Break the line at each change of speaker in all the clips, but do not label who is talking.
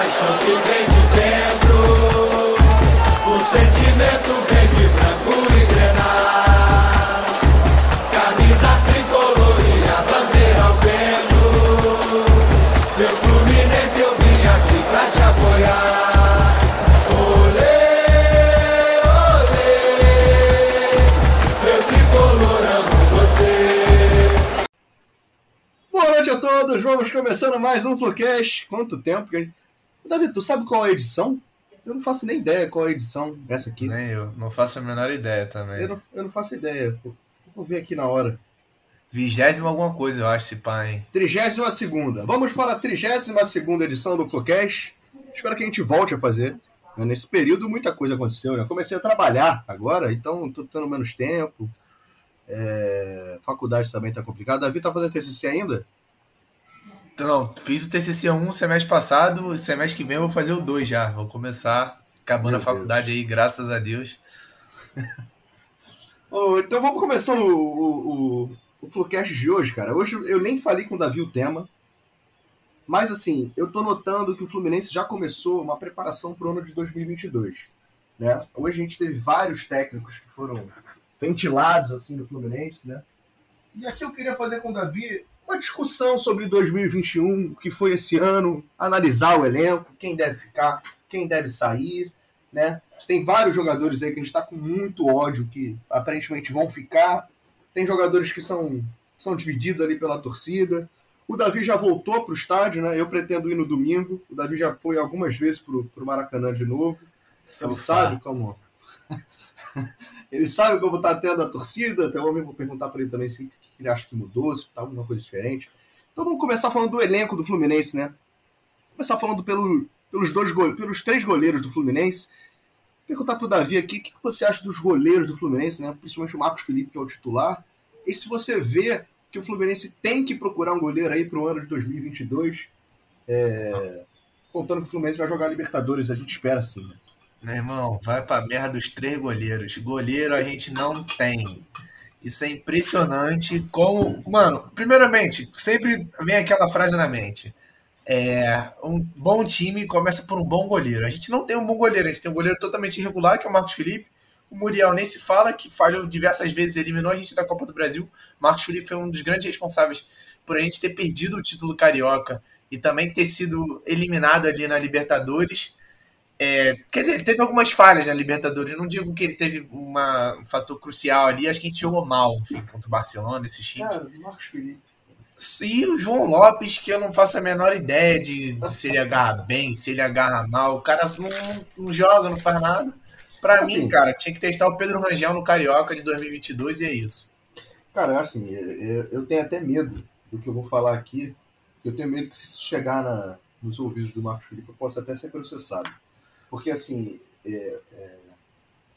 paixão que vem de dentro, o sentimento vem de branco e grenar. Camisa tricolor e a bandeira ao vento. Meu Fluminense eu vim aqui pra te apoiar. Olê, olê, meu tricolor amo você.
Boa noite a todos, vamos começando mais um Flowcast. Quanto tempo que a gente... Davi, tu sabe qual é a edição? Eu não faço nem ideia qual é a edição, essa aqui.
Nem eu, não faço a menor ideia também.
Eu não, eu não faço ideia. Vou ver aqui na hora.
Vigésima alguma coisa, eu acho, esse pai, hein?
32 segunda. Vamos para a 32 segunda edição do Flowcast. Espero que a gente volte a fazer. né? Nesse período muita coisa aconteceu, né? Eu comecei a trabalhar agora, então tô tendo menos tempo. É, Faculdade também tá complicado. Davi tá fazendo TCC ainda?
Não, fiz o TCC 1 semestre passado, semestre que vem eu vou fazer o 2 já. Vou começar acabando
Meu
a faculdade aí, graças a Deus.
Ô, então vamos começando o, o, o, o Flowcast de hoje, cara. Hoje eu nem falei com o Davi o tema. Mas assim, eu tô notando que o Fluminense já começou uma preparação pro ano de 2022. Né? Hoje a gente teve vários técnicos que foram ventilados assim do Fluminense, né? E aqui eu queria fazer com o Davi uma discussão sobre 2021, o que foi esse ano, analisar o elenco, quem deve ficar, quem deve sair, né? Tem vários jogadores aí que a gente está com muito ódio que aparentemente vão ficar. Tem jogadores que são, são divididos ali pela torcida. O Davi já voltou para o estádio, né? Eu pretendo ir no domingo. O Davi já foi algumas vezes para o Maracanã de novo. Ele sabe como. ele sabe como tá tendo a torcida. Até homem vou perguntar para ele também se o ele acha que mudou, se tá alguma coisa diferente. Então vamos começar falando do elenco do Fluminense, né? Começar falando pelo, pelos dois pelos três goleiros do Fluminense. Perguntar pro Davi aqui o que que você acha dos goleiros do Fluminense, né? Principalmente o Marcos Felipe, que é o titular. E se você vê que o Fluminense tem que procurar um goleiro aí pro ano de 2022, é, contando que o Fluminense vai jogar Libertadores, a gente espera sim, né?
Meu irmão, vai pra merda dos três goleiros. Goleiro a gente não tem. Isso é impressionante. Como. Mano, primeiramente, sempre vem aquela frase na mente. É, um bom time começa por um bom goleiro. A gente não tem um bom goleiro, a gente tem um goleiro totalmente irregular, que é o Marcos Felipe. O Muriel nem se fala, que falhou diversas vezes, eliminou a gente da Copa do Brasil. Marcos Felipe foi um dos grandes responsáveis por a gente ter perdido o título carioca e também ter sido eliminado ali na Libertadores. É, quer dizer, ele teve algumas falhas na Libertadores. Não digo que ele teve uma, um fator crucial ali. Acho que a gente jogou mal, enfim, contra o Barcelona, esses times.
Cara, Marcos Felipe.
E o João Lopes, que eu não faço a menor ideia de, de se ele agarra bem, se ele agarra mal. O cara não, não joga, não faz nada. Pra
Assim.
mim, cara, tinha que testar o Pedro Rangel no Carioca de 2022 e é isso.
Cara, assim, eu, eu tenho até medo do que eu vou falar aqui. Eu tenho medo que se chegar na, nos ouvidos do Marcos Felipe, eu possa até ser processado. Porque, assim, é, é,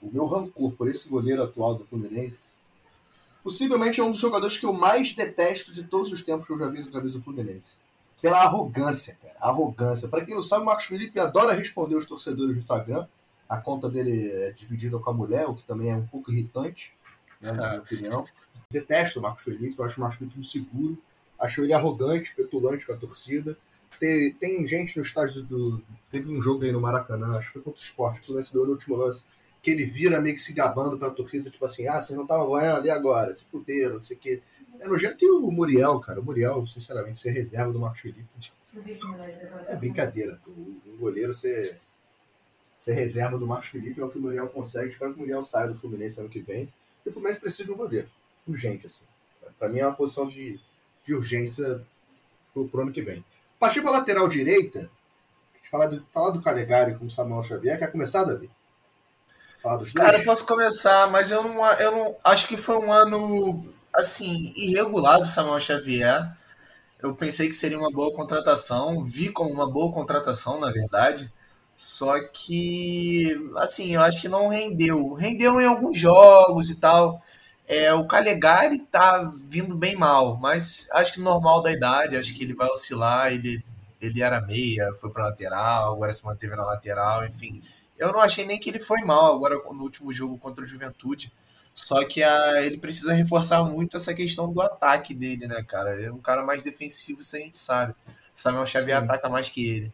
o meu rancor por esse goleiro atual do Fluminense, possivelmente é um dos jogadores que eu mais detesto de todos os tempos que eu já vi no camisa do Fluminense. Pela arrogância, cara. Arrogância. Pra quem não sabe, o Marcos Felipe adora responder os torcedores do Instagram. A conta dele é dividida com a mulher, o que também é um pouco irritante, né, na minha opinião. Detesto o Marcos Felipe, eu acho o Marcos Felipe inseguro. Acho ele arrogante, petulante com a torcida. Tem, tem gente no estádio do. Teve um jogo aí no Maracanã, acho que foi contra o esporte, que o lance deu no último lance, que ele vira meio que se gabando pra torcida, tipo assim, ah, vocês não estavam ganhando, e agora? Se fuderam, não sei o quê. É nojento que o Muriel, cara. O Muriel, sinceramente, ser reserva do Marcos Felipe. É brincadeira. O, o goleiro ser, ser reserva do Marcos Felipe é o que o Muriel consegue. Espero que o Muriel saia do Fluminense ano que vem. E o Fluminense precisa de um goleiro. Urgente, assim. Pra mim é uma posição de, de urgência pro, pro ano que vem. Partir pra lateral direita, falar do, falar do Calegari com o Samuel Xavier. Quer começar, Davi? Falar dos dois?
Cara, eu posso começar, mas eu não, eu não acho que foi um ano assim irregular do Samuel Xavier. Eu pensei que seria uma boa contratação, vi como uma boa contratação, na verdade. Só que, assim, eu acho que não rendeu. Rendeu em alguns jogos e tal. É, o Calegari tá vindo bem mal, mas acho que normal da idade, acho que ele vai oscilar. Ele, ele era meia, foi pra lateral, agora se manteve na lateral, enfim. Eu não achei nem que ele foi mal agora no último jogo contra o Juventude. Só que a, ele precisa reforçar muito essa questão do ataque dele, né, cara? Ele é um cara mais defensivo, isso a gente sabe. Samuel Xavier
Sim.
ataca mais que ele.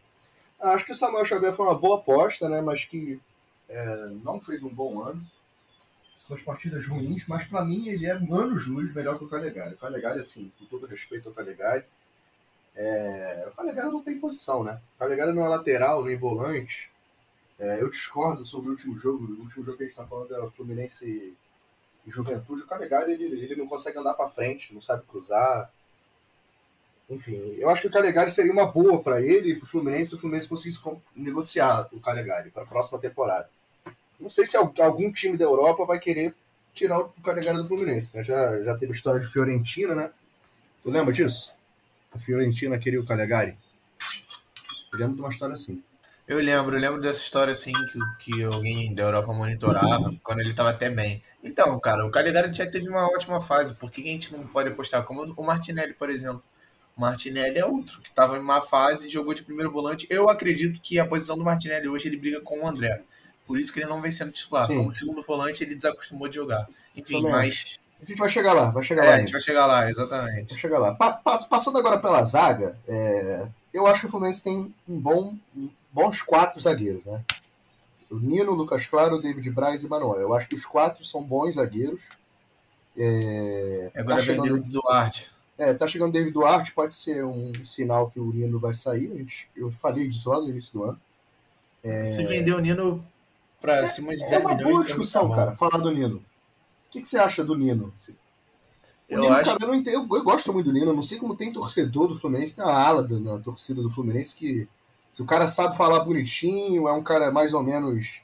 Acho que o Samuel Xavier foi uma boa aposta, né? Mas que é, não fez um bom ano. Duas partidas ruins, mas para mim ele é anos luz melhor que o Calegari. O Calegari, assim, com todo respeito ao Calegari, é, o Calegari não tem posição, né? O Calegari não é lateral, nem volante. É, eu discordo sobre o último jogo. O último jogo que a gente está falando é o Fluminense e Juventude. O Calegari ele, ele não consegue andar para frente, não sabe cruzar. Enfim, eu acho que o Calegari seria uma boa para ele e para o Fluminense se o Fluminense conseguisse negociar o Calegari para a próxima temporada. Não sei se algum time da Europa vai querer tirar o Calegari do Fluminense. Né? Já, já teve história de Fiorentina, né? Tu lembra disso? A Fiorentina queria o Calegari. Eu lembro de uma história assim.
Eu lembro, eu lembro dessa história assim que, que alguém da Europa monitorava quando ele estava até bem. Então, cara, o Calegari já teve uma ótima fase. Por que a gente não pode apostar? Como o Martinelli, por exemplo. O Martinelli é outro que estava em uma fase e jogou de primeiro volante. Eu acredito que a posição do Martinelli hoje ele briga com o André. Por isso que ele não vem sendo titular. Sim. Como segundo volante, ele desacostumou de jogar. Enfim, Também. mas.
A gente vai chegar lá, vai chegar
é,
lá.
A gente vai chegar lá, exatamente.
Vai chegar lá. Pa passando agora pela zaga, é... eu acho que o Fluminense tem um bom, bons quatro zagueiros, né? O Nino, o Lucas Claro, o David Braz e o Manuel. Eu acho que os quatro são bons zagueiros.
É... Agora tá chegando... o Duarte.
É, tá chegando o David Duarte, pode ser um sinal que o Nino vai sair. Eu falei disso lá no início do ano.
É... Se vender o Nino para é, cima de 10
é
uma
milhões. boa discussão, tá cara, falar do Nino. O que, que você acha do Nino? O eu Nino, acho... cara, eu, não entendo, eu, gosto muito do Nino, eu não sei como tem torcedor do Fluminense, tem uma ala da, na torcida do Fluminense que se o cara sabe falar bonitinho, é um cara mais ou menos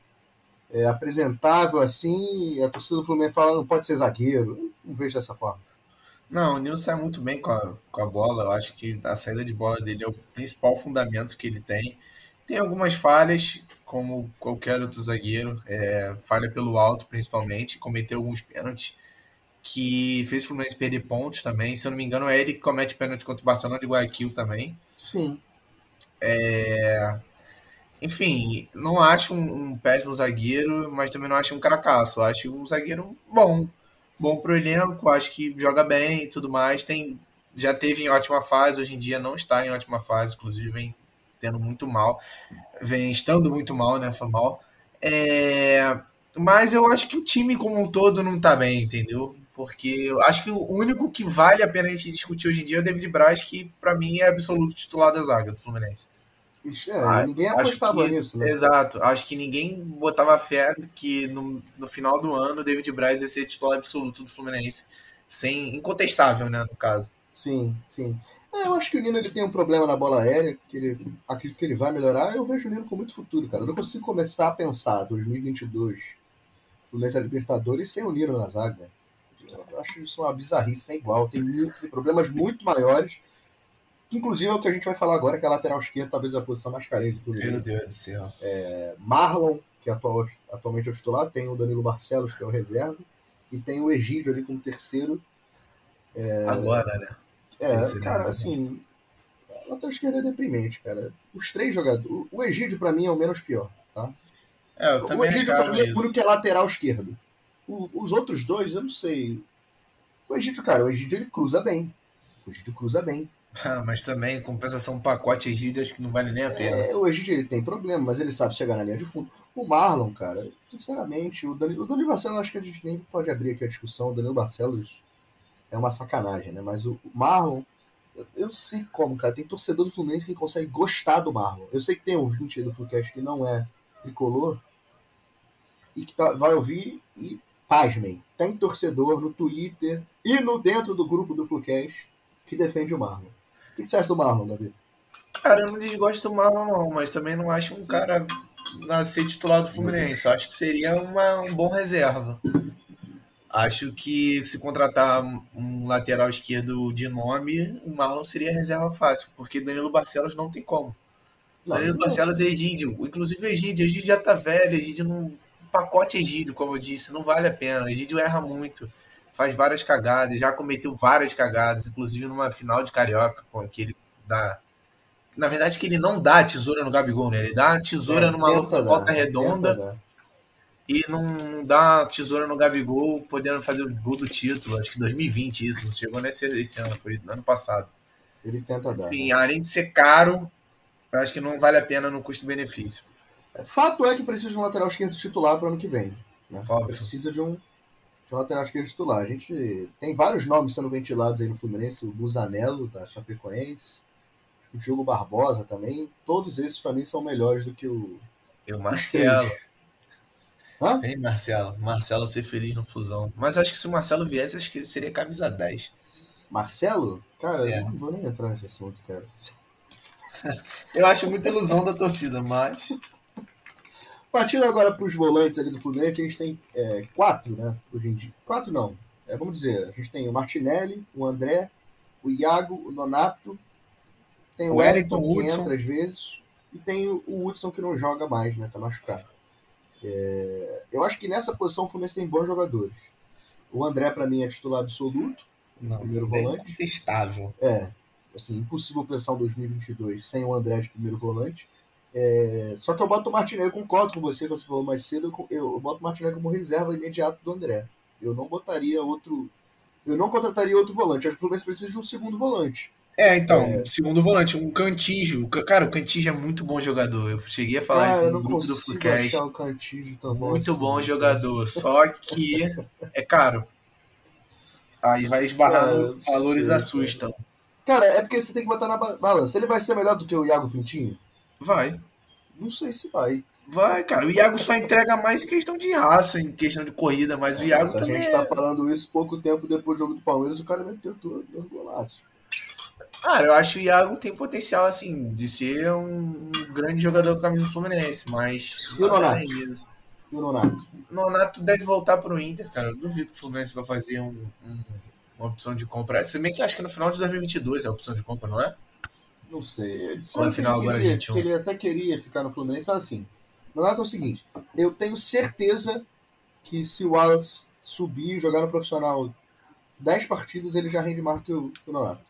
é, apresentável assim, a torcida do Fluminense fala não pode ser zagueiro. Eu não vejo dessa forma.
Não, o Nino sai muito bem com a, com a bola. Eu acho que a saída de bola dele é o principal fundamento que ele tem. Tem algumas falhas, como qualquer outro zagueiro, é, falha pelo alto principalmente, cometeu alguns pênaltis que fez o Fluminense perder pontos também. Se eu não me engano, é ele que comete pênalti contra o Barcelona de Guayaquil também.
Sim.
É... Enfim, não acho um, um, péssimo zagueiro, mas também não acho um caracaço. Acho um zagueiro bom. Bom pro elenco, acho que joga bem e tudo mais. Tem, já teve em ótima fase, hoje em dia não está em ótima fase, inclusive vem tendo muito mal, vem estando muito mal, né? Foi mal. É, mas eu acho que o time como um todo não tá bem, entendeu? Porque eu acho que o único que vale a pena a gente discutir hoje em dia é o David Braz, que para mim é absoluto titular da zaga do Fluminense.
Ixi, é, ah, ninguém apostava que, nisso, né?
Exato. Acho que ninguém botava fé que no, no final do ano o David Braz ia ser titular absoluto do Fluminense. Sem, incontestável, né, no caso.
Sim, sim. É, eu acho que o Nino ele tem um problema na bola aérea, que ele acredito que ele vai melhorar. Eu vejo o Nino com muito futuro, cara. Eu não consigo começar a pensar 2022 Fluminense Libertadores sem o Nino na zaga. Eu acho isso uma bizarrice sem igual. Tem, tem problemas muito maiores. Inclusive é o que a gente vai falar agora, que é a lateral esquerda, talvez a posição mais carente do
Fluminense. Meu Deus do céu.
É, Marlon, que atual, atualmente é o titular, tem o Danilo Barcelos, que é o reserva, e tem o Egídio ali como terceiro.
É, agora, né?
É, cara, assim, a lateral esquerda é deprimente, cara. Os três jogadores. O Egídio, para mim, é o menos pior, tá?
É, eu também o Egídio, pra mim, é
por que é lateral esquerdo. O, os outros dois, eu não sei. O Egídio, cara, o Egídio ele cruza bem. O Egídio cruza bem.
Ah, mas também, compensação pacote Egídio, acho que não vale nem a pena.
É, o Egídio ele tem problema, mas ele sabe chegar na linha de fundo. O Marlon, cara, sinceramente, o Danilo, o Danilo Barcelos, acho que a gente nem pode abrir aqui a discussão. O Danilo Barcelos é uma sacanagem, né? Mas o Marlon, eu, eu sei como, cara. Tem torcedor do Fluminense que consegue gostar do Marlon. Eu sei que tem ouvinte aí do Fluminense que não é tricolor e que tá, vai ouvir e, pasmem, tem torcedor no Twitter e no dentro do grupo do Flucast que defende o Marlon. O que você acha do Marlon, Davi?
Cara, eu não desgosto do Marlon, não, mas também não acho um cara a ser titular do Fluminense. Acho que seria uma, um bom reserva. Acho que se contratar um lateral esquerdo de nome, o Marlon seria reserva fácil, porque Danilo Barcelos não tem como. Não, Danilo não Barcelos é Egídio. Inclusive Egídio. Egídio já tá velho, Egídio não. Pacote Egídio, como eu disse, não vale a pena. Egídio erra muito. Faz várias cagadas, já cometeu várias cagadas, inclusive numa final de Carioca, com aquele da. Na verdade, que ele não dá a tesoura no Gabigol, né? Ele dá tesoura é, numa volta redonda e não dá tesoura no Gabigol, podendo fazer o gol do título. Acho que 2020 isso, não chegou nesse esse ano, foi ano passado.
Ele tenta dar.
Enfim, né? além de ser caro, Eu acho que não vale a pena no custo-benefício.
Fato é que precisa de um lateral esquerdo titular para o ano que vem. Né? Precisa de um, de um lateral esquerdo titular. A gente tem vários nomes sendo ventilados aí no Fluminense, o Busanello, da Chapecoense, o Diogo Barbosa também. Todos esses, para mim, são melhores do que o.
E o Marcelo.
Hã?
Hein, Marcelo? Marcelo ser feliz no Fusão. Mas acho que se o Marcelo viesse, acho que seria camisa 10.
Marcelo? Cara,
É.
eu não vou nem entrar nesse assunto, cara.
Eu acho muita ilusão da torcida, mas.
Partindo agora para os volantes ali do Fluminense, a gente tem é, quatro, né? Hoje em dia. Quatro não. É, vamos dizer, a gente tem o Martinelli, o André, o Iago, o Nonato, tem o
O Wellington,
Wellington que
Hudson.
entra às vezes, e tem o, o Hudson que não joga mais, né? Tá machucado. É, eu acho que nessa posição o Fluminense tem bons jogadores. O André, para mim, é titular absoluto.
Não,
Primeiro volante.
contestável.
É, assim, impossível pensar um 2022 sem o André de primeiro volante. É, só que eu boto o Martinelli, eu concordo com você, que você falou mais cedo, eu, eu, eu boto o Martinelli como reserva imediato do André. Eu não botaria outro. Eu não contrataria outro volante. Acho que o Fluminense precisa de um segundo volante.
É, então, segundo volante, um Cantijo. Cara, o Cantijo é muito bom jogador. Eu cheguei a falar
Cara,
isso no grupo do
achar o Cantígio tão bom
Muito
assim.
bom jogador. Só que é caro. Aí vai esbarrando,
Ah,
valores
sei,
assustam.
Cara, é porque você tem que botar na ba- balança. Ele vai ser melhor do que o Iago Pintinho?
Vai.
Não sei se vai.
Vai, cara. O Iago só entrega mais em questão de raça, em questão de corrida, mas o Iago
Mas a
também
gente
é...
tá falando isso pouco tempo depois do jogo do Palmeiras, o cara meteu dois golaços.
Cara, eu acho que o Iago tem potencial, assim, de ser um grande jogador com a camisa do Fluminense, mas...
E o Nonato?
disso.
E o Nonato?
Nonato deve voltar pro Inter, cara. Eu duvido que o Fluminense vai fazer um- um- uma opção de compra. Se bem que acho que no final de 2022 é a opção de compra, não é?
Não sei. Ele
Ou no final agora,
queria,
gente, um.
que ele até queria ficar no Fluminense, mas assim, Nonato é o seguinte, eu tenho certeza que se o Wallace subir e jogar no profissional 10 partidas, ele já rende mais que o, que o Nonato.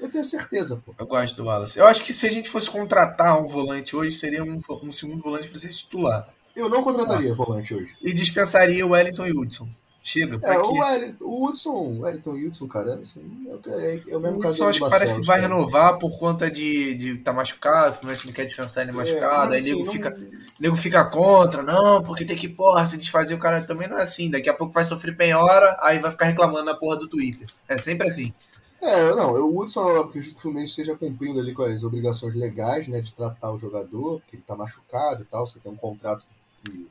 Eu tenho certeza, pô.
Eu gosto do Wallace. Eu acho que se a gente fosse contratar um volante hoje, seria um, um segundo volante pra ser titular.
Eu não contrataria volante hoje.
E dispensaria o Wellington e o Hudson. Chega, pra
É,
quê?
o, Wellington, o Hudson, o Wellington e o Hudson, cara, assim, é, o que- é, é o
O
mesmo caso
Hudson acho que parece que vai
cara.
renovar por conta de estar de tá machucado, o Fluminense não quer descansar ele machucado,
É,
aí
mas,
nego
assim,
fica,
não-
nego fica contra, não, porque tem que, porra, se desfazer o cara também não é assim. Daqui a pouco vai sofrer penhora, aí vai ficar reclamando na porra do Twitter. É sempre assim.
É, não, o Hudson, eu acredito que o Fluminense esteja cumprindo ali com as obrigações legais, né, de tratar o jogador, que ele tá machucado e tal, você tem um contrato que,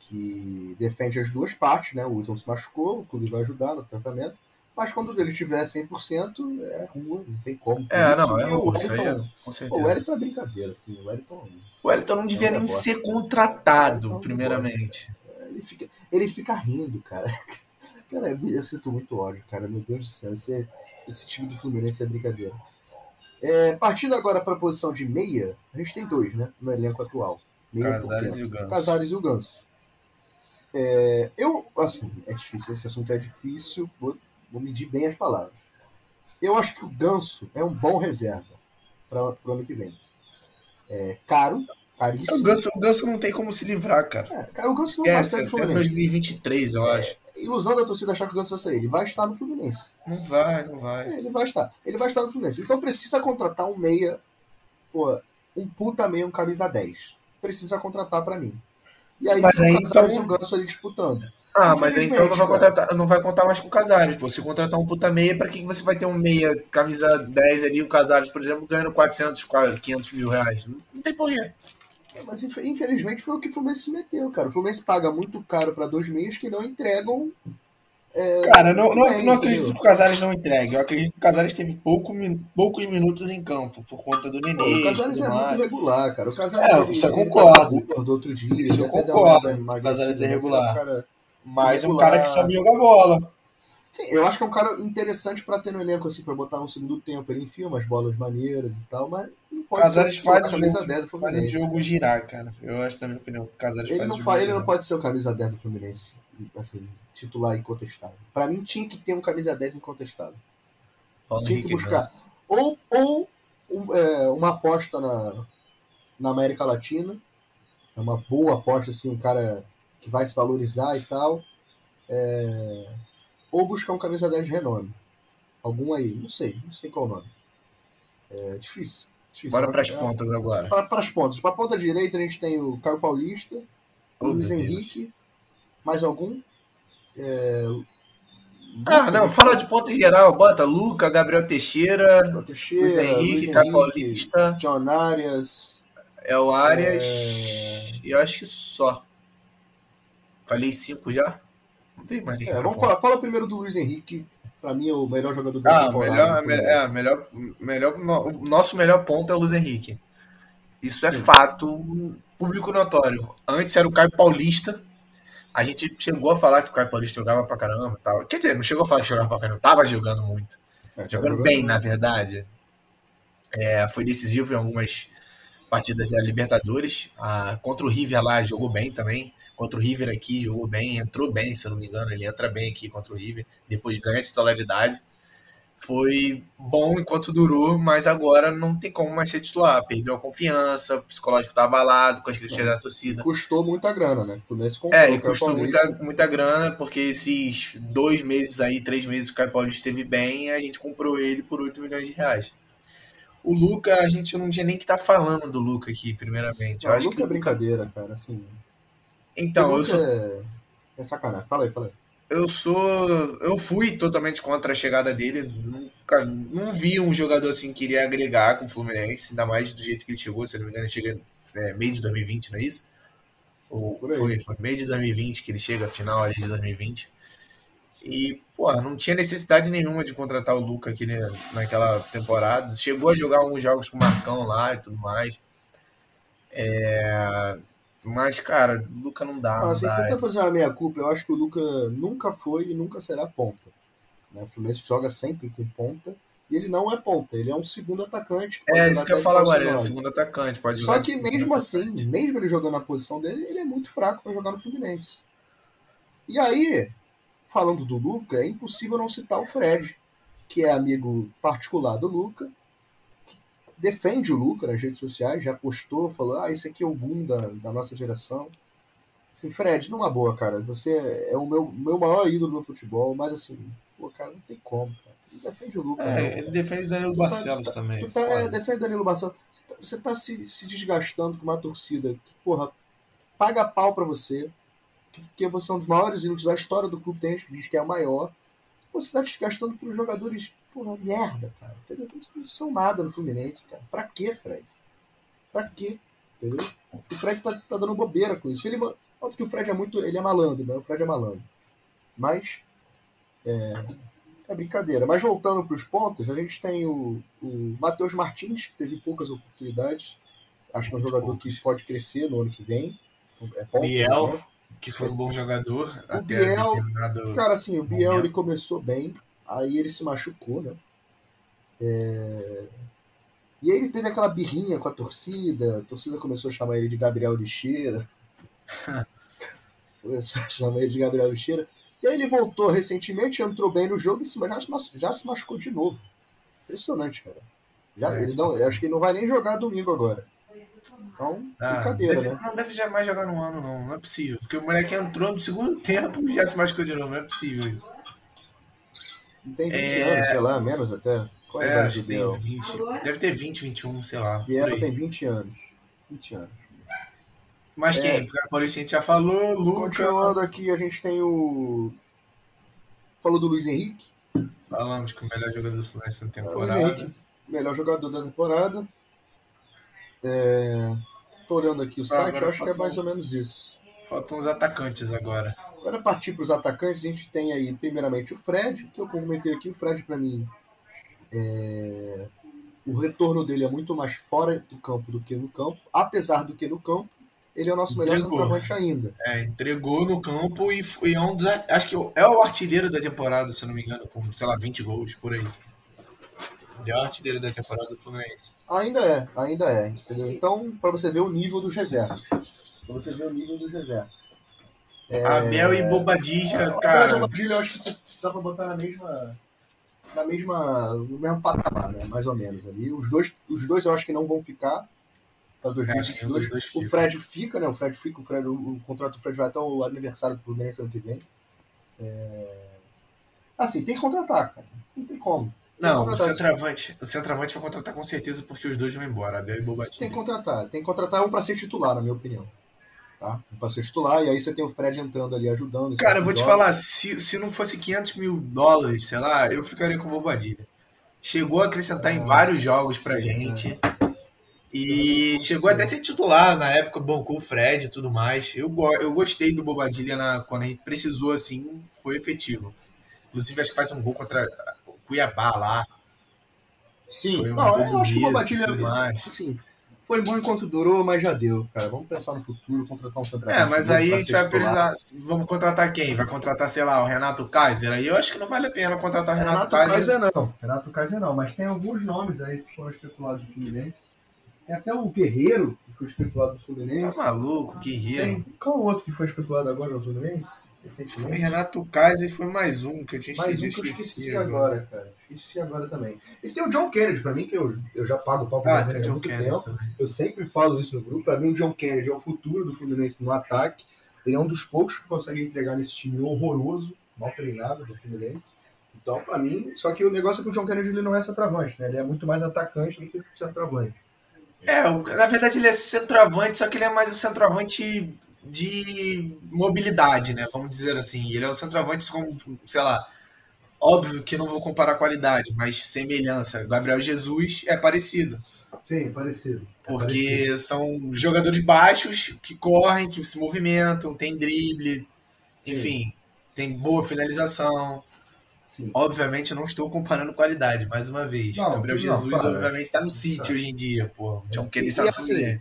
que defende as duas partes, né, o Hudson se machucou, o clube vai ajudar no tratamento, mas quando ele tiver 100%, é rua, não tem como.
É, não, é
o
é,
Wellington,
com
o. Wellington é brincadeira, assim, o Wellington,
O Wellington não devia
É,
nem ser contratado,
Não,
primeiramente.
ele fica, ele fica rindo, cara. Cara, eu sinto muito ódio, cara, meu Deus do céu, esse, é- esse time do Fluminense é brincadeira. É, partindo agora para a posição de meia, a gente tem dois, né, no elenco atual. Meia
Casares e o Ganso.
Casares e o Ganso. É, eu, assim, é difícil, esse assunto é difícil, vou, vou medir bem as palavras. Eu acho que o Ganso é um bom reserva para o ano que vem. É caro, caríssimo.
O Ganso, o Ganso não tem como se livrar, cara.
É, cara, o Ganso não
É,
vai sair do Fluminense.
2023, eu acho.
Ilusão da torcida achar que o Ganso vai sair. Ele vai estar no Fluminense.
Não vai, não vai.
É, Ele vai estar. Ele vai estar no Fluminense. Então precisa contratar um meia, pô, um puta meia, um camisa 10. Precisa contratar pra mim. E aí,
Mas
o
aí,
Casares
então-
e o Ganso ali disputando.
Ah, mas aí então não vai, contratar, não vai contar mais com o Casares. Pô. Se contratar um puta meia, pra que você vai ter um meia, camisa 10 ali, o Casares, por exemplo, ganhando 400, 500 mil reais? Não, não tem porquê.
Mas inf- infelizmente foi o que o Fluminense se meteu, cara. O Fluminense paga muito caro pra dois meias que não entregam.
Cara, não, não,
bem,
não acredito que o Casares não entregue. Eu acredito que o Casares teve pouco, poucos minutos em campo, por conta do Nenê.
o Casares é muito regular, cara. O Casares,
É, isso eu concordo.
tá do outro dia.
Isso eu concordo. O Casares é
mas ele um
regular.
cara-
Mas um
regular.
cara que sabe jogar bola.
Sim, eu acho que é um cara interessante pra ter no elenco, assim, pra botar no segundo tempo. Ele enfia umas bolas maneiras e tal, mas não pode
Casares
ser titular
faz o
camisa
jogo,
10 do
faz o
Fluminense.
jogo girar, cara. Eu acho, na minha opinião, que o Casares
Ele
faz
não,
o jogo
fa- ele não pode ser o camisa 10 do Fluminense, assim, titular incontestável. Pra mim, tinha que ter um camisa 10 incontestável.
Paulo
Tinha que
Henrique
buscar.
Ganso.
Ou, ou um, é, uma aposta na, na América Latina. É uma boa aposta, assim, um cara que vai se valorizar e tal. É, ou buscar um camisa 10 de renome. Algum aí, não sei, não sei qual o nome. É difícil. Difícil,
Bora
né?
pras
É,
pontas agora.
Para as pontas. Para a ponta direita a gente tem o Caio Paulista, o
Oh,
Luiz
meu Deus.
Henrique, mais algum? É,
Ah, não, fala de ponta em geral. Bota Luca, Gabriel Teixeira,
Teixeira,
Luiz Henrique, Caio Paulista,
John Arias.
El Arias.
É.
E eu acho que só. Falei cinco já? Não tem mais.
É, vamos falar, fala primeiro do Luiz Henrique. Para mim é o melhor jogador da
Ah,
temporada.
melhor,
do
me-
Fluminense.
é, melhor, melhor, no- o nosso melhor ponto é o Luiz Henrique. Isso é
Sim.
fato público notório. Antes era o Caio Paulista. A gente chegou a falar que o Caio Paulista jogava pra caramba tal. Quer dizer, não chegou a falar que jogava pra caramba, tava jogando muito.
É,
Jogando bem, na verdade. É, foi decisivo em algumas partidas da Libertadores. Ah, contra o River lá, jogou bem também. Contra o River aqui, jogou bem. Entrou bem, se eu não me engano. Ele entra bem aqui contra o River. Depois ganha titularidade. Foi bom enquanto durou, mas agora não tem como mais ser titular. Perdeu a confiança, o psicológico tá abalado com as críticas da torcida.
Custou muita grana, né? O Fluminense comprou
É, e custou muita, muita grana, porque esses dois meses aí, três meses que o Caio Paulista esteve bem, a gente comprou ele por 8 milhões de reais. O Luca, a gente não tinha nem que estar falando do Luca aqui, primeiramente.
Não, o
acho
Luca
que...
é brincadeira, cara. Assim,
Então, eu sou,
é... sacanagem. Fala aí, fala aí.
eu sou. Eu fui totalmente contra a chegada dele. Nunca, não vi um jogador assim que iria agregar com o Fluminense, ainda mais do jeito que ele chegou, se eu não me engano, ele chega é, meio de 2020, não é isso? Ou foi, foi meio de 2020 que ele chega, final ali de 2020. E, pô, não tinha necessidade nenhuma de contratar o Luca aqui né, naquela temporada. Chegou a jogar alguns jogos com o Marcão lá e tudo mais. É, Mas, cara, o Luca não dá. Não
assim,
dá.
tenta fazer uma meia-culpa. Eu acho que o Luca nunca foi e nunca será ponta. Né? O Fluminense joga sempre com ponta. E ele não é ponta, ele é um segundo atacante.
É isso que eu falo agora, ele é
falso
segundo atacante. Pode
Só que mesmo
atacante.
assim, mesmo ele jogando na posição dele, ele é muito fraco para jogar no Fluminense. E aí, falando do Luca, é impossível não citar o Fred, que é amigo particular do Luca, defende o Luca nas redes sociais, já postou, falou, ah, esse aqui é o boom da, da nossa geração. Assim, Fred, numa boa, cara, você é o meu, meu maior ídolo no futebol, mas assim, pô, cara, não tem como, cara. Ele defende o Luca,
É, ele defende o Danilo
Tu tá-
Barcelos
tá-
também.
Tu tá, é, defende Danilo Barcelos. Você tá, você tá se, se desgastando com uma torcida que, porra, paga pau pra você, que- porque você é um dos maiores ídolos da história do clube, tem gente que diz que é o maior. Pô, Você tá desgastando por jogadores, porra, merda, cara. Entendeu? Eles não são nada no Fluminense, cara. Pra quê, Fred? Pra quê? Entendeu? O Fred tá, tá dando bobeira com isso. Ele, óbvio que o Fred é muito. Ele é malandro, né? O Fred é malandro. Mas. É, é brincadeira. Mas voltando para os pontos, a gente tem o, o Matheus Martins, que teve poucas oportunidades. Acho que é um jogador que pode crescer no ano que vem. É ponto,
Biel.
né?
Que foi um bom jogador. até
Biel-
determinado...
Cara, assim, o Biel
Momento.
ele começou bem, aí ele se machucou, né? É, E aí ele teve aquela birrinha com a torcida, a torcida começou a chamar ele de Gabriel Lixeira. começou a chamar ele de Gabriel Lixeira. E aí ele voltou recentemente, entrou bem no jogo e se- já se, mas- já se machucou de novo. Impressionante, cara. Já,
É,
ele não, eu acho que ele não vai nem jogar domingo agora. Então,
Ah,
brincadeira,
deve-
né?
Não deve jamais jogar no ano, não. Não é possível. Porque o moleque entrou no segundo tempo e já se machucou de novo. Não é possível isso.
Não tem 20
É.
anos, sei lá, menos até. Qual é a idade
acho que tem
Biel?
20. Deve ter 20, 21, sei lá. por aí.
tem 20 anos. 20 anos.
Mas
É.
quem? Porque a Paulista a gente já falou, Luca.
Continuando aqui, a gente tem o. Falou do Luiz Henrique.
Falamos que o melhor jogador do Fluminense na
Luiz
temporada.
Henrique, melhor jogador da temporada. É... Tô olhando aqui o
Ah,
site, eu acho que é mais ou menos isso.
Faltam os atacantes agora.
Agora partir para os atacantes, a gente tem aí primeiramente o Fred, que eu comentei aqui, o Fred para mim é... o retorno dele é muito mais fora do campo do que no campo, apesar do que no campo, ele é o nosso melhor
Entregou.
centroavante ainda.
É, entregou no campo e foi é um dos. Acho que é o artilheiro da temporada, se não me engano, com, sei lá, 20 gols por aí. É o artilheiro da temporada do Fluminense.
Ainda é, ainda é, entendeu? Então, para você ver o nível dos reservas. Para você ver o nível dos reservas.
Abel e Bobadilla,
É,
cara.
O Bobadilha eu acho que dá pra botar na mesma. Na mesma. No mesmo patamar, né? Mais ou menos ali. Os dois, os dois eu acho que não vão ficar para
Acho que um dos
2022.
dois
O. Fred fica, né? O Fred fica, o, Fred, o, o contrato do Fred vai até o aniversário do Fluminense ano que vem. É... Assim, tem que contratar, cara. Não tem como.
Não, o centroavante, o centroavante vai contratar com certeza porque os dois vão embora, Abel e
Tem que contratar. Tem que contratar um pra ser titular, na minha opinião. Tá? Um pra ser titular, e aí você tem o Fred entrando ali ajudando.
Cara, eu vou te
jogos.
falar, se, se não fosse 500 mil dólares, sei lá, eu ficaria com o Bobadilha. Chegou a acrescentar em vários jogos pra gente. E chegou até a ser titular na época, bancou o Fred e tudo mais. Eu, eu gostei do Bobadilha na, quando a gente precisou, assim, foi efetivo. Inclusive, acho que faz um gol contra Cuiabá lá.
Sim,
Foi um
não, eu acho que o
bonito,
Bobatilha,
tudo mais.
assim, foi bom enquanto durou, mas já deu, cara. Vamos pensar no futuro, contratar um centroavante.
É, mas aí a gente vai precisar. Vamos contratar quem? Vai contratar, sei lá, o Renato Kaiser? Aí eu acho que não vale a pena contratar o Renato,
Renato
Kaiser.
Kaiser não. Renato Kaiser não, mas tem alguns nomes aí que foram especulados do Fluminense. Tem até o Guerreiro, que foi especulado do
Tá
Fluminense.
maluco, Guerreiro.
Tem, qual o outro que foi especulado agora no Fluminense?
Foi? Renato Kaiser foi mais um que eu tinha
Mais um
esquecido.
que eu esqueci agora, cara. Esqueci agora também. Ele tem o John Kennedy, pra mim, que eu, eu já pago o pau pro
Ah, tem o John Kennedy
tempo.
também.
Eu sempre falo isso no grupo. Pra mim, o John Kennedy é o futuro do Fluminense no ataque. Ele é um dos poucos que consegue entregar nesse time horroroso, mal treinado do Fluminense. Então, pra mim, só que o negócio é que o John Kennedy ele não é centroavante, né? Ele é muito mais atacante do que centroavante.
É, na verdade ele é centroavante, só que ele é mais um centroavante de mobilidade, né? Vamos dizer assim. Ele é um centroavante como, sei lá, óbvio que não vou comparar qualidade, mas semelhança. Gabriel Jesus é parecido.
Sim, parecido. É
Porque são jogadores baixos que correm, que se movimentam, tem drible,
Sim.
enfim, tem boa finalização.
Sim.
Obviamente eu não estou comparando qualidade, mais uma vez.
Não,
Gabriel Jesus,
para.
obviamente, está no City hoje em dia, pô. John Kelly
E-
está
assim.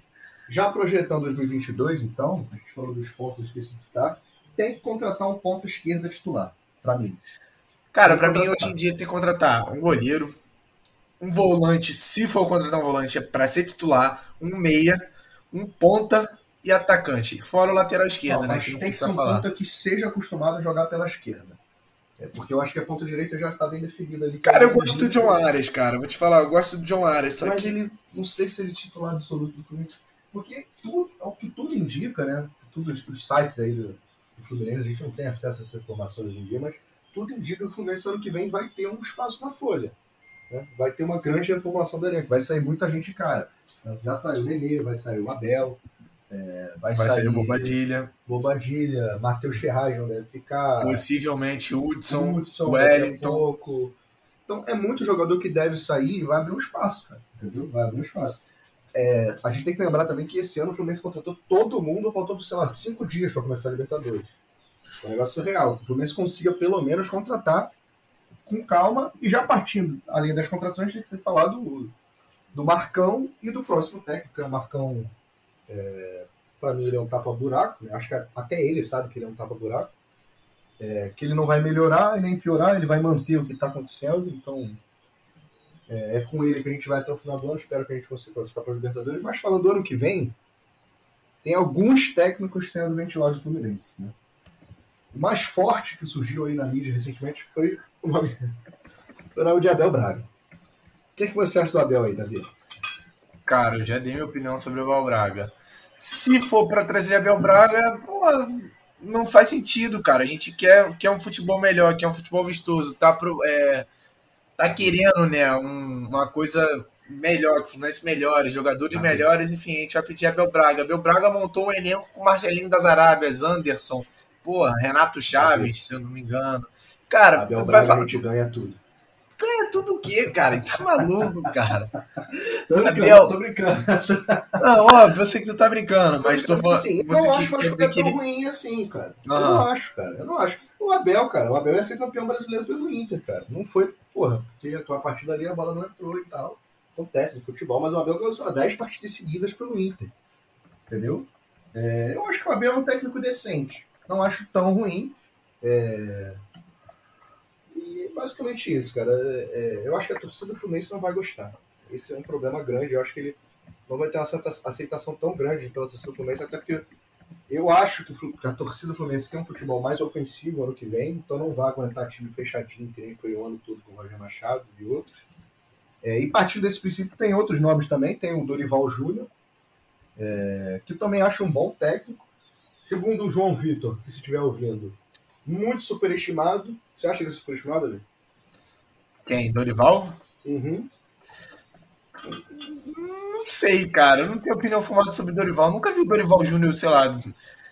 Já projetando 2022, então, a gente falou dos pontos que se destacar, tem que contratar um ponto esquerda titular, pra mim.
Cara,
que
mim hoje em dia tem que contratar um goleiro, um volante, se for contratar um volante, é pra ser titular, um meia, um ponta e atacante. Fora o lateral esquerdo,
Não,
né? Que
tem que ser um
falar.
ponta que seja acostumado a jogar pela esquerda. É, porque eu acho que a ponta direita já está bem definida ali.
Cara, eu gosto do John Arias, cara. Vou te falar, eu gosto do John Arias.
Mas
que
ele, não sei se ele é titular absoluto do Fluminense. Porque tudo, ao que tudo indica, né? Todos os sites aí do, do Fluminense, a gente não tem acesso a essas informações hoje em dia, mas tudo indica que o Fluminense ano que vem vai ter um espaço na folha. né? Vai ter uma grande reformação do elenco. Vai sair muita gente cara. Já saiu o Nenê, vai sair o Abel, é, vai,
vai
sair
sair o Bobadilha,
Bobadilha, Matheus Ferraz não deve ficar.
possivelmente Hudson,
Hudson, a
Wellington.
Então é muito jogador que deve sair e vai abrir um espaço, cara. Entendeu? Vai abrir um espaço. É, a gente tem que lembrar também que esse ano o Fluminense contratou todo mundo, faltou, sei lá, cinco dias para começar a Libertadores. É um negócio surreal. Que o Fluminense consiga pelo menos contratar com calma e já partindo, além das contratações, tem que falar do, do Marcão e do próximo técnico, que é o Marcão. É, para mim, ele é um tapa-buraco. né? Acho que até ele sabe que ele é um tapa-buraco. É, que ele não vai melhorar nem piorar, ele vai manter o que está acontecendo. Então, é, é com ele que a gente vai até o final do ano. Espero que a gente consiga classificar para Libertadores. Mas falando do ano que vem, tem alguns técnicos sendo ventilados do Fluminense. Né? O mais forte que surgiu aí na mídia recentemente foi o foi o de Abel Braga. O que, que você acha do Abel aí, Davi?
Cara, eu já dei minha opinião sobre o Abel Braga. Se for pra trazer Abel Braga, pô, não faz sentido, cara. A gente quer, quer um futebol melhor, quer um futebol vistoso. Tá, pro, é, tá querendo, né, um- uma coisa melhor, que Fluminense melhores, jogadores
Tá.
melhores, enfim, a gente vai pedir Abel Braga. Abel Braga montou um elenco com Marcelinho das Arábias, Anderson, porra, Renato Chaves, se eu não me engano. Cara,
Abel Braga a
falar,
gente ganha tudo.
Ganha tudo o quê, cara? Tá maluco, cara.
Tô
Abel-
tô brincando.
Não, óbvio, eu sei que tu tá brincando, mas tô falando.
Assim, eu não
que
acho que Abel
que
tão
ele.
ruim assim, cara. Eu
Aham.
não acho, cara. Eu não acho. O Abel, cara, o Abel ia ser campeão brasileiro pelo Inter, cara. Não foi, porra, porque a tua partida ali a bola não entrou e tal. Acontece no futebol, mas o Abel ganhou, sei lá, 10 partidas seguidas pelo Inter. Entendeu? É, eu acho que o Abel é um técnico decente. Não acho tão ruim. É, basicamente isso, cara. É, é, eu acho que a torcida do Fluminense não vai gostar. Esse é um problema grande. Eu acho que ele não vai ter uma aceita- aceitação tão grande pela torcida do Fluminense, até porque eu acho que a torcida do Fluminense tem um futebol mais ofensivo ano que vem, então não vai aguentar time fechadinho, que nem foi o ano todo com o Roger Machado e outros. É, e partindo desse princípio, tem outros nomes também. Tem o Dorival Júnior, é, que também acho um bom técnico. Segundo o João Vitor, que se estiver ouvindo, muito superestimado. Você acha que ele é superestimado, Ali?
Quem? Dorival?
Uhum.
Não sei, cara. Eu não tenho opinião formada sobre Dorival. Nunca vi o Dorival Júnior, sei lá.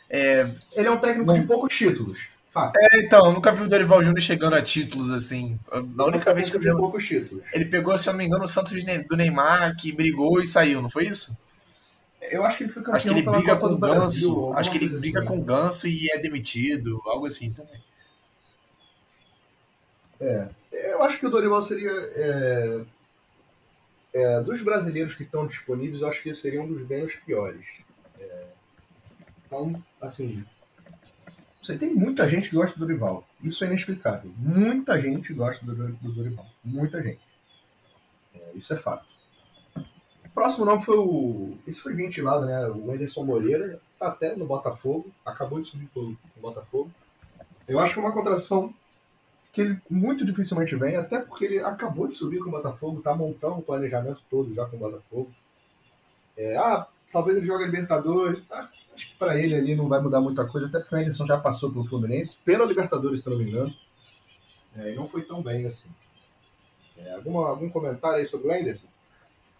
É,
Ele é um técnico de poucos títulos. Fato.
é, então, eu nunca vi o Dorival Júnior chegando a títulos assim. A única vez que eu vi.
de poucos títulos.
Ele pegou, se eu não me engano, o Santos do Neymar, que brigou e saiu, não foi isso?
Eu acho que ele foi campeão
Acho que ele
pela
briga
Copa
com o
do Brasil,
Ganso. Acho que ele briga
assim.
com o Ganso e é demitido, algo assim também.
É, eu acho que o Dorival seria. é, é, dos brasileiros que estão disponíveis, eu acho que ele seria um dos menos piores. É, então, assim. Você tem muita gente que gosta do Dorival. Isso é inexplicável. Muita gente gosta do, do Dorival. Muita gente. É, isso é fato. Próximo nome foi o. Esse foi ventilado, né? O Anderson Moreira. Tá até no Botafogo. Acabou de subir pro, Botafogo. Eu acho que é uma contratação que ele muito dificilmente vem, até porque ele acabou de subir com o Botafogo, tá montando o planejamento todo já com o Botafogo. É, ah, talvez ele jogue a Libertadores. Ah, acho que para ele ali não vai mudar muita coisa, até porque o Anderson já passou pelo Fluminense, pela Libertadores, se não me engano. É, e não foi tão bem assim. É, alguma, algum comentário aí sobre o Anderson?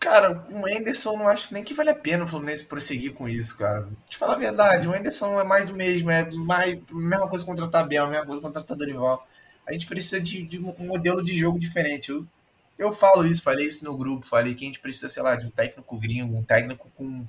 Cara, o Anderson não acho nem que vale a pena o Fluminense prosseguir com isso, cara. Te falar a verdade, o Anderson é mais do mesmo, é mais, mesma coisa contratar Bel, mesma coisa contratar Dorival. A gente precisa de, de um modelo de jogo diferente. Eu, eu falo isso, falei isso no grupo, falei que a gente precisa, sei lá, de um técnico gringo, um técnico com.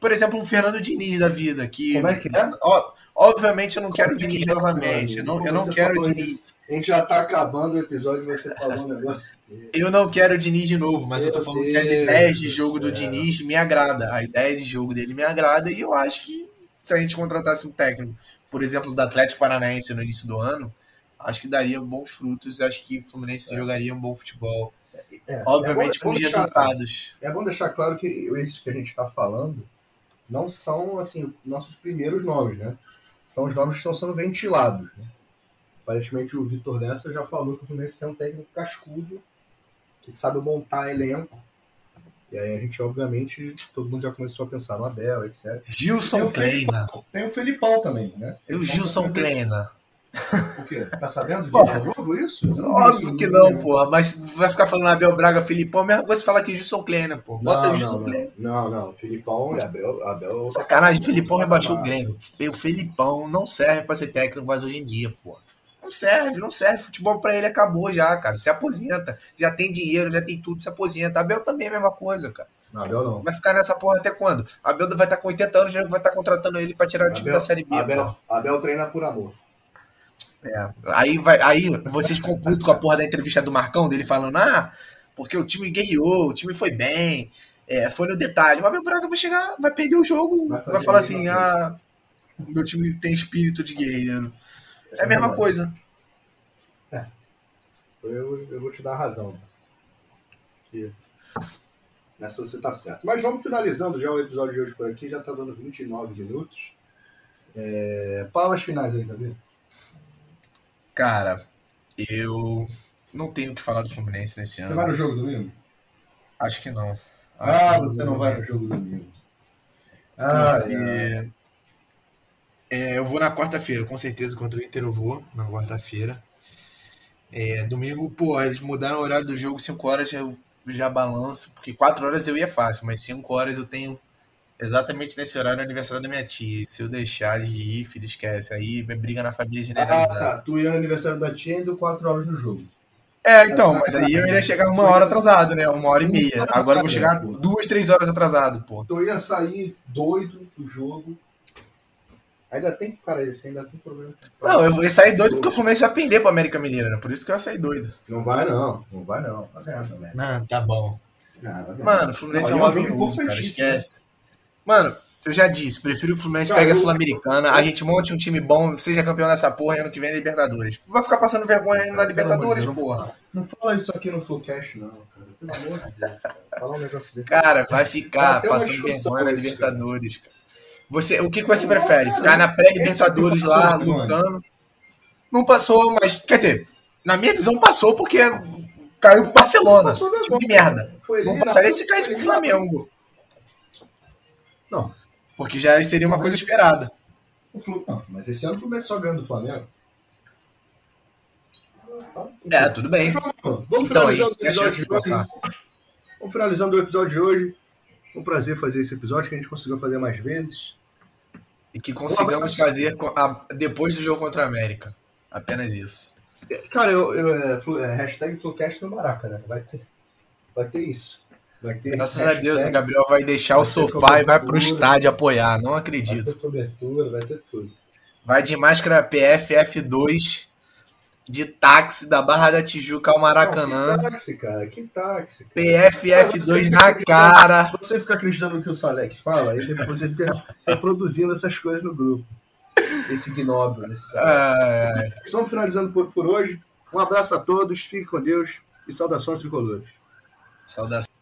Por exemplo, um Fernando Diniz da vida, que.
Como é que é?
Ó, obviamente eu não quero o
Como é
Diniz
é,
novamente. Eu não, eu não
Você
quero o Diniz.
A gente já tá acabando o episódio e você falou um negócio.
Eu não quero o Diniz de novo, mas eu tô
Meu
falando que as
Deus
ideias de jogo do. Diniz me agrada. A ideia de jogo dele me agrada e eu acho que se a gente contratasse um técnico, por exemplo, do Atlético Paranaense no início do ano, acho que daria bons frutos. Acho que o Fluminense jogaria um bom futebol.
É,
Obviamente
é bom-
com
é bom
os
deixar-
resultados.
É bom deixar claro que esses que a gente está falando não são assim nossos primeiros nomes, né? São os nomes que estão sendo ventilados. Né? Aparentemente o Vitor Dessa já falou que o Fluminense tem um técnico cascudo que sabe montar elenco. E aí a gente, obviamente, todo mundo já começou a pensar no Abel, etc.
Gilson Kleina.
Tem o Felipão também, né?
E o Gilson
tá-
Kleina.
O quê? Tá sabendo de
Porra.
novo isso?
Óbvio que não,
vídeo.
porra. Mas vai ficar falando Abel Braga, Filipão, a mesma coisa falar que Gilson Kleina, pô. Bota
Não,
o Gilson Kleina.
não, não. Filipão e Abel. Abel
Sacanagem, o Felipão rebaixou o Grêmio. O Felipão não serve pra ser técnico mais hoje em dia, pô. Não serve, não serve. Futebol pra ele acabou já, cara. Se aposenta. Já tem dinheiro, já tem tudo, se aposenta. Abel também é a mesma coisa, cara.
Não, Abel não.
Vai ficar nessa porra até quando? Abel vai estar com 80 anos, já vai estar contratando ele pra tirar o time da Série B.
Abel, Abel treina por amor.
É. Aí, vai, aí vocês putos com a porra da entrevista do Marcão, dele falando, ah, porque o time guerreou, o time foi bem, é, foi no detalhe. Mas meu Braga vai chegar, vai perder o jogo,
Vai
vai, falar assim, ah, o meu time tem espírito de guerreiro. É a mesma coisa.
Eu, eu vou te dar razão nessa. Que nessa você tá certo. Mas vamos finalizando já o episódio de hoje por aqui. Já tá dando 29 minutos. É, palavras finais aí, Davi.
Cara, eu não tenho o que falar do Fluminense nesse
Você
ano.
vai no jogo domingo?
Acho que não. Acho
Ah,
que
você não vai no jogo domingo. Ah,
Porque,
é.
É, eu vou na quarta-feira, com certeza contra o Inter eu vou na quarta-feira. É, domingo, pô, eles mudaram o horário do jogo, 5 horas eu já balanço, porque 4 horas eu ia fácil, mas 5 horas eu tenho exatamente nesse horário o aniversário da minha tia. Se eu deixar de ir, filho, esquece. Aí briga na família
Ah,
generalizada.
tá. Tu ia no aniversário da tia e deu 4 horas no jogo.
É, então, mas aí eu iria chegar uma hora atrasado, né? Uma hora e meia. Agora eu vou chegar duas, três horas atrasado, pô.
Tu ia sair doido do jogo. Ainda tem, cara, você ainda tem problema.
Não, eu vou sair doido porque o Fluminense vai perder pro América Mineira, né? Por isso que eu ia sair doido.
Não vai não, não vai não. Tá vendo, né?
Não, tá bom.
Ah, tá.
Mano, o Fluminense
Não,
é um
jogo
cara,
importantíssimo,
esquece. Mano, eu já disse, prefiro que o Fluminense
Cara,
pegue a Sul-Americana, a gente monte um time bom, seja campeão dessa porra e ano que vem é Libertadores. Vai ficar passando vergonha aí na Libertadores,
Deus,
porra.
Não fala isso aqui no Fullcast, não, cara. Pelo amor de Deus, cara. Fala um negócio desse.
Cara, vai ficar passando vergonha na Libertadores, cara. Você, o que, que você prefere? Ficar na pré-Libertadores
que
lá, lutando? Não passou, mas, quer dizer, na minha visão passou porque caiu pro Barcelona. Time de merda. Não passaria se caísse pro Flamengo.
Não.
Porque já seria uma coisa esperada.
O. Não, mas esse ano o Fluminense só ganhando do Flamengo.
É, tudo bem.
Vamos
Então,
finalizando
aí,
o episódio
de
hoje. Vamos finalizando o episódio de hoje. Um prazer fazer esse episódio que a gente conseguiu fazer mais vezes.
E que consigamos fazer a- depois do jogo contra a América. Apenas isso.
Cara, eu, eu, é, é, hashtag Flucast no Maraca, né? Vai ter, vai ter isso. Vai ter
Graças a
hashtag,
Deus, o Gabriel vai deixar o
vai ter
sofá e vai pro estádio apoiar. Não
Vai
acredito.
ter cobertura, vai ter tudo.
Vai de máscara PFF2 de táxi da Barra da Tijuca ao Maracanã.
Não, que táxi, cara. Que táxi. Cara.
PFF2 na cara.
Você fica acreditando no que o Salek fala e depois você fica reproduzindo essas coisas no grupo. Esse gnóbio. Esse...
Ai, ai.
Estamos finalizando por, por hoje. Um abraço a todos, fiquem com Deus e saudações tricolores.
Saudações.